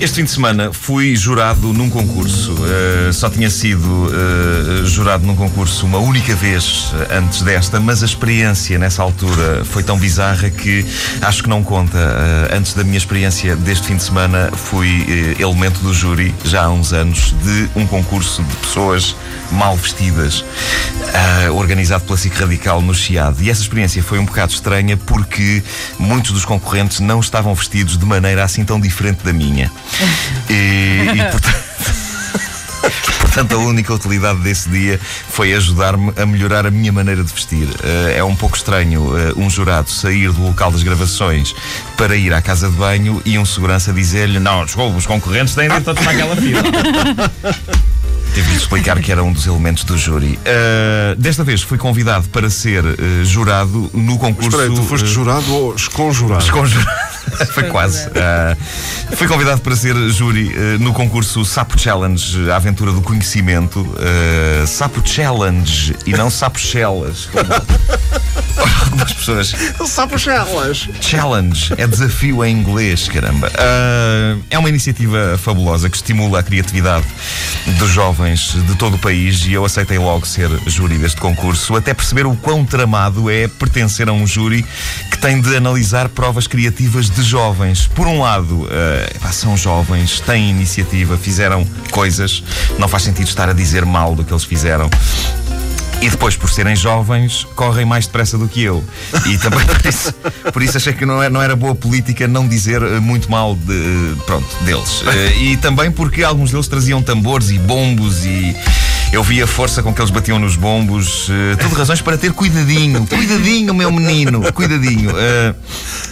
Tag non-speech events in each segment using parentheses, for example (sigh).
Este fim de semana fui jurado num concurso. Uh, só tinha sido uh, jurado num concurso uma única vez antes desta, mas a experiência nessa altura foi tão bizarra que acho que não conta. Uh, antes da minha experiência deste fim de semana, fui elemento do júri, já há uns anos, de um concurso de pessoas mal vestidas, organizado pela SIC Radical no Chiado. E essa experiência foi um bocado estranha porque muitos dos concorrentes não estavam vestidos de maneira assim tão diferente da minha. E, e portanto. (laughs) Portanto, a única utilidade desse dia foi ajudar-me a melhorar a minha maneira de vestir. Uh, é um pouco estranho uh, um jurado sair do local das gravações para ir à casa de banho e um segurança dizer-lhe: Não, desculpa, os concorrentes têm de ir todos naquela fila. (laughs) Tive de explicar que era um dos elementos do júri. Uh, desta vez fui convidado para ser jurado no concurso. Espera aí, tu foste jurado ou esconjurado? Esconjurado. (laughs) Foi quase. Uh, fui convidado para ser júri uh, no concurso Sapo Challenge, a aventura do conhecimento. Uh, Sapo Challenge e não Sapo Chelas. (laughs) Algumas pessoas. Sapo Chelas. Challenge é desafio em inglês, caramba. é uma iniciativa fabulosa que estimula a criatividade dos jovens de todo o país e eu aceitei logo ser júri deste concurso, até perceber o quão tramado é pertencer a um júri que tem de analisar provas criativas de jovens. Por um lado, uh, são jovens, têm iniciativa, fizeram coisas, não faz sentido estar a dizer mal do que eles fizeram. E depois, por serem jovens, correm mais depressa do que eu. E também por isso, por isso achei que não era, não era boa política não dizer eh, muito mal de, pronto, deles. Eh, e também porque alguns deles traziam tambores e bombos e eu vi a força com que eles batiam nos bombos. Uh, tudo razões para ter cuidadinho. Cuidadinho, meu menino. Cuidadinho. Uh,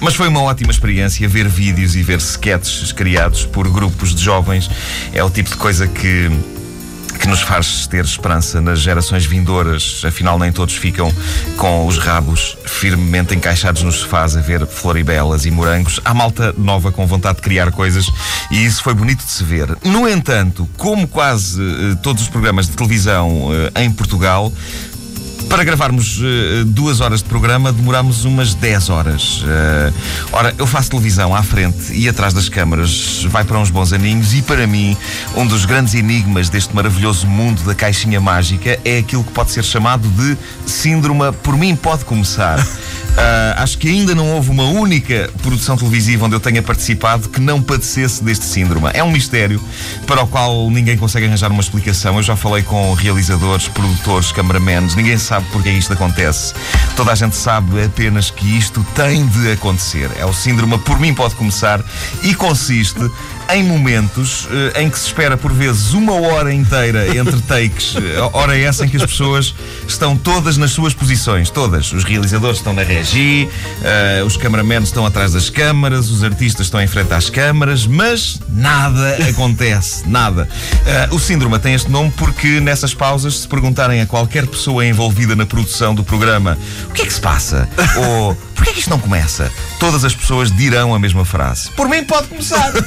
mas foi uma ótima experiência ver vídeos e ver sketches criados por grupos de jovens. É o tipo de coisa que que nos faz ter esperança nas gerações vindouras. Afinal, nem todos ficam com os rabos firmemente encaixados nos sofás a ver floribelas e morangos. Há malta nova com vontade de criar coisas e isso foi bonito de se ver. No entanto, como quase uh, todos os programas de televisão uh, em Portugal, para gravarmos uh, duas horas de programa, demorámos umas 10 horas. Uh, ora, eu faço televisão à frente e atrás das câmaras, vai para uns bons aninhos, e para mim, um dos grandes enigmas deste maravilhoso mundo da caixinha mágica é aquilo que pode ser chamado de síndrome por mim pode começar. (laughs) Uh, acho que ainda não houve uma única produção televisiva onde eu tenha participado que não padecesse deste síndrome. É um mistério para o qual ninguém consegue arranjar uma explicação. Eu já falei com realizadores, produtores, cameramans, ninguém sabe porque isto acontece. Toda a gente sabe apenas que isto tem de acontecer. É o síndrome por mim pode começar e consiste em momentos uh, em que se espera por vezes uma hora inteira entre takes, uh, (laughs) hora essa em que as pessoas estão todas nas suas posições, todas. Os realizadores estão na regi, uh, os cameramentos estão atrás das câmaras, os artistas estão em frente às câmaras, mas nada acontece, (laughs) nada. o síndrome tem este nome porque nessas pausas, se perguntarem a qualquer pessoa envolvida na produção do programa o que é que se passa, (laughs) ou porquê é que isto não começa, todas as pessoas dirão a mesma frase. Por mim pode começar. uh,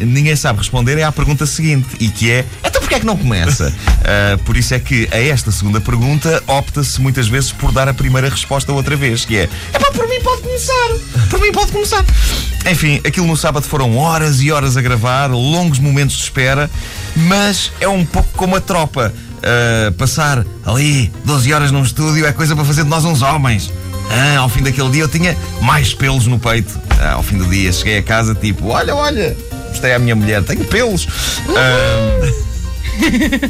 (laughs) ninguém sabe responder é à pergunta seguinte, e que é: então porquê é que não começa? Uh, (laughs) por isso é que a esta segunda pergunta opta-se muitas vezes por dar a primeira resposta outra vez, que é: é pá, por mim pode começar, por mim pode começar. Enfim, aquilo no sábado foram horas e horas a gravar, longos momentos de espera, mas é um pouco como a tropa. Uh, passar ali 12 horas num estúdio é coisa para fazer de nós uns homens. Ah, ao fim daquele dia eu tinha mais pelos no peito. Ah, ao fim do dia cheguei a casa tipo, olha, olha, mostrei à minha mulher, tenho pelos. Ah,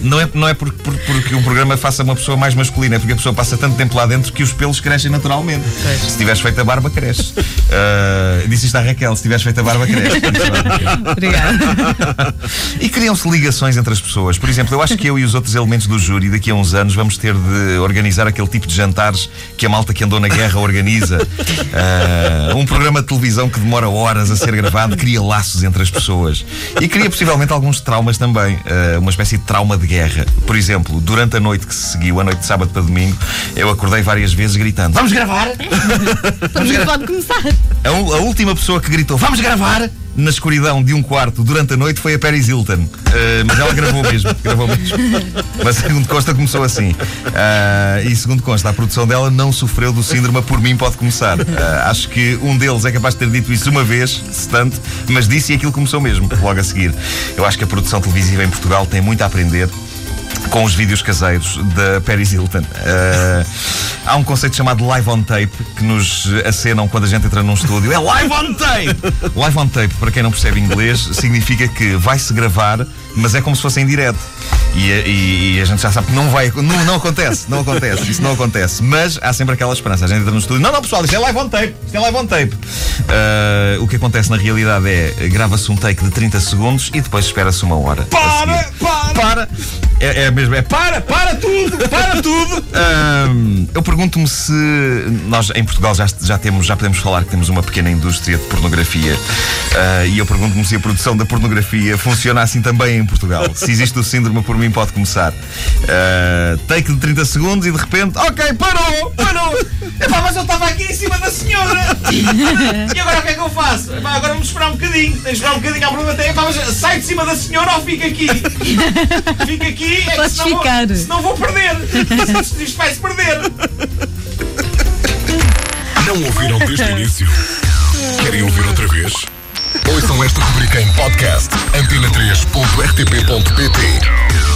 não é, não é porque, porque um programa faça uma pessoa mais masculina, é porque a pessoa passa tanto tempo lá dentro que os pelos crescem naturalmente. Se tiveres feito a barba, cresce. Uh, (laughs) disse isto à Raquel: se tiveres feito a barba, cresce. (laughs) Obrigada. e criam-se ligações entre as pessoas. Por exemplo, eu acho que eu e os outros elementos do júri, daqui a uns anos, vamos ter de organizar aquele tipo de jantares que a malta que andou na guerra organiza. Uh, um programa de televisão que demora horas a ser gravado cria laços entre as pessoas. E cria possivelmente alguns traumas também. Uh, uma espécie espécie de trauma de guerra. Por exemplo, durante a noite que se seguiu, a noite de sábado para domingo, eu acordei várias vezes gritando: Vamos gravar! (laughs) Vamos gravar! Pode começar! A, a última pessoa que gritou: Vamos gravar! Na escuridão de um quarto durante a noite foi a Paris Hilton. Uh, mas ela gravou mesmo, (laughs) gravou mesmo. Mas segundo consta começou assim. Uh, e segundo consta, a produção dela não sofreu do síndrome por mim pode começar. Uh, acho que um deles é capaz de ter dito isso uma vez, se tanto, mas disse e aquilo começou mesmo, logo a seguir. Eu acho que a produção televisiva em Portugal tem muito a aprender com os vídeos caseiros da Paris Hilton. Uh, há um conceito chamado live on tape que nos acenam quando a gente entra num estúdio. É live on tape! live on tape, para quem não percebe inglês, significa que vai-se gravar, mas é como se fosse em direto. E, e, e, a gente já sabe que não vai. Não, não acontece, não acontece, isso não acontece. Mas há sempre aquela esperança. A gente entra no estúdio. Não, não, pessoal, isto é live on tape. Isto é live on tape. Uh, o que acontece na realidade é grava-se um take de 30 segundos e depois espera-se uma hora. Para! Para! Para! É, é mesmo, é para, para tudo, para tudo. (laughs) Um, eu pergunto-me se nós em Portugal já, já temos, já podemos falar que temos uma pequena indústria de pornografia. Uh, e eu pergunto-me se a produção da pornografia funciona assim também em Portugal. Se existe o síndrome por mim pode começar. Uh, take de 30 segundos e de repente, ok, parou, parou. Epá, mas eu estava aqui em cima da senhora. E agora o que é que eu faço? Epá, agora vamos esperar um bocadinho. Tens de esperar um bocadinho à pergunta. Epá, mas sai de cima da senhora ou fica aqui? Fica aqui, é que senão, ficar. Vou, senão vou perder. (laughs) Isto vai-se perder. Não ouviram desde o início? Querem ouvir outra vez? Ouçam esta rubrica em podcast antena3.rtp.pt